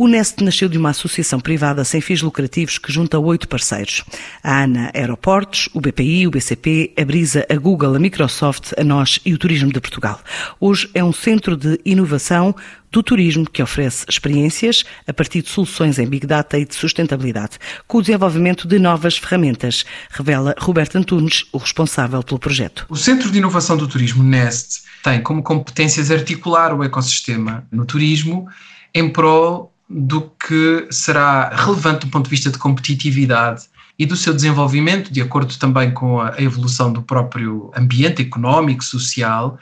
O Nest nasceu de uma associação privada sem fins lucrativos que junta oito parceiros. A ANA Aeroportos, o BPI, o BCP, a Brisa, a Google, a Microsoft, a nós e o Turismo de Portugal. Hoje é um centro de inovação do turismo que oferece experiências a partir de soluções em Big Data e de sustentabilidade, com o desenvolvimento de novas ferramentas, revela Roberto Antunes, o responsável pelo projeto. O Centro de Inovação do Turismo, NEST, tem como competências articular o ecossistema no turismo em prol do que será relevante do ponto de vista de competitividade e do seu desenvolvimento, de acordo também com a evolução do próprio ambiente económico, social,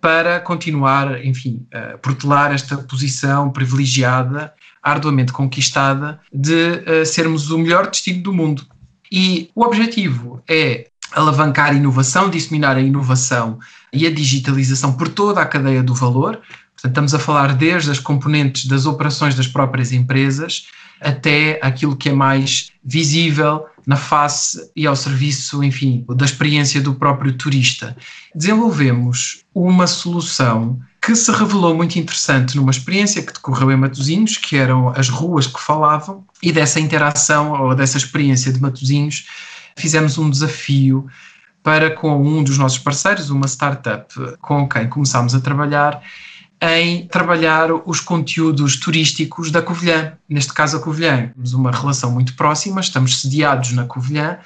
para continuar, enfim, a protelar esta posição privilegiada, arduamente conquistada, de sermos o melhor destino do mundo. E o objetivo é alavancar a inovação, disseminar a inovação e a digitalização por toda a cadeia do valor, Portanto, estamos a falar desde as componentes das operações das próprias empresas até aquilo que é mais visível na face e ao serviço, enfim, da experiência do próprio turista. Desenvolvemos uma solução que se revelou muito interessante numa experiência que decorreu em Matosinhos, que eram as ruas que falavam, e dessa interação ou dessa experiência de Matosinhos fizemos um desafio para com um dos nossos parceiros, uma startup com quem começámos a trabalhar, em trabalhar os conteúdos turísticos da Covilhã. Neste caso, a Covilhã. Temos uma relação muito próxima, estamos sediados na Covilhã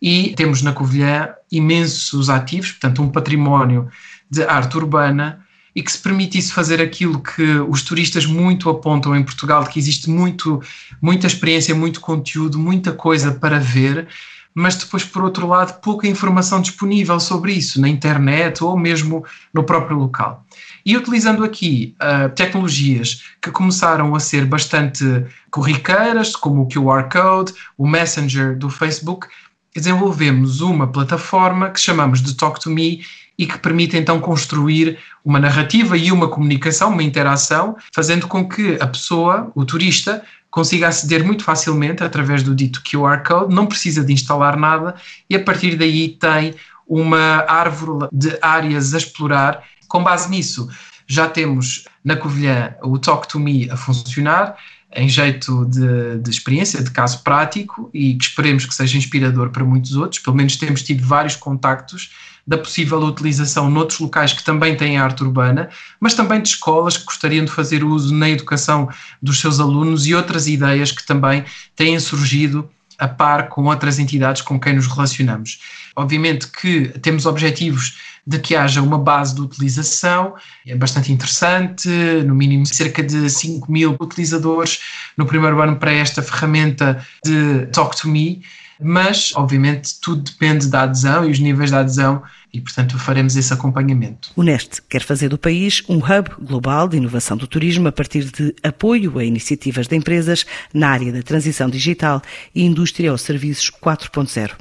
e temos na Covilhã imensos ativos, portanto, um património de arte urbana e que se permitisse fazer aquilo que os turistas muito apontam em Portugal, que existe muito, muita experiência, muito conteúdo, muita coisa para ver, mas depois, por outro lado, pouca informação disponível sobre isso na internet ou mesmo no próprio local. E utilizando aqui uh, tecnologias que começaram a ser bastante corriqueiras, como o QR Code, o Messenger do Facebook, desenvolvemos uma plataforma que chamamos de Talk to Me e que permite então construir uma narrativa e uma comunicação, uma interação, fazendo com que a pessoa, o turista, consiga aceder muito facilmente através do dito QR Code, não precisa de instalar nada e a partir daí tem uma árvore de áreas a explorar. Com base nisso, já temos na Covilhã o Talk to Me a funcionar, em jeito de, de, experiência, de caso prático, e que esperemos que seja inspirador para muitos outros. Pelo menos temos tido vários contactos da possível utilização noutros locais que também têm arte urbana, mas também de escolas que gostariam de fazer uso na educação dos seus alunos e outras ideias que também têm surgido a par com outras entidades com quem nos relacionamos. Obviamente que temos objetivos de que haja uma base de utilização, é bastante interessante, no mínimo cerca de 5 mil utilizadores no primeiro ano para esta ferramenta de Talk to Me, mas obviamente tudo depende da adesão e os níveis de adesão e, portanto, faremos esse acompanhamento. O NEST quer fazer do país um hub global de inovação do turismo a partir de apoio a iniciativas de empresas na área da transição digital e indústria aos serviços 4.0.